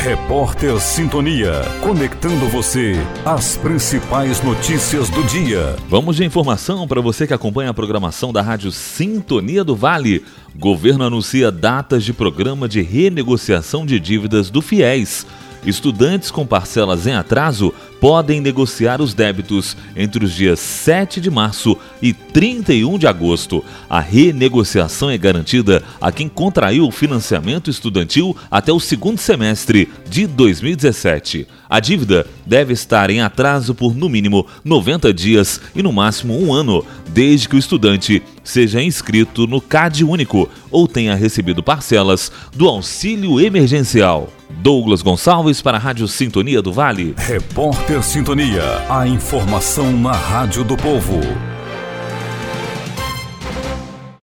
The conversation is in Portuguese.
Repórter Sintonia, conectando você às principais notícias do dia. Vamos de informação para você que acompanha a programação da Rádio Sintonia do Vale. Governo anuncia datas de programa de renegociação de dívidas do FIES. Estudantes com parcelas em atraso podem negociar os débitos entre os dias 7 de março e 31 de agosto. A renegociação é garantida a quem contraiu o financiamento estudantil até o segundo semestre de 2017. A dívida deve estar em atraso por no mínimo 90 dias e no máximo um ano, desde que o estudante seja inscrito no CAD único ou tenha recebido parcelas do auxílio emergencial. Douglas Gonçalves para a Rádio Sintonia do Vale. Repórter Sintonia, a informação na Rádio do Povo.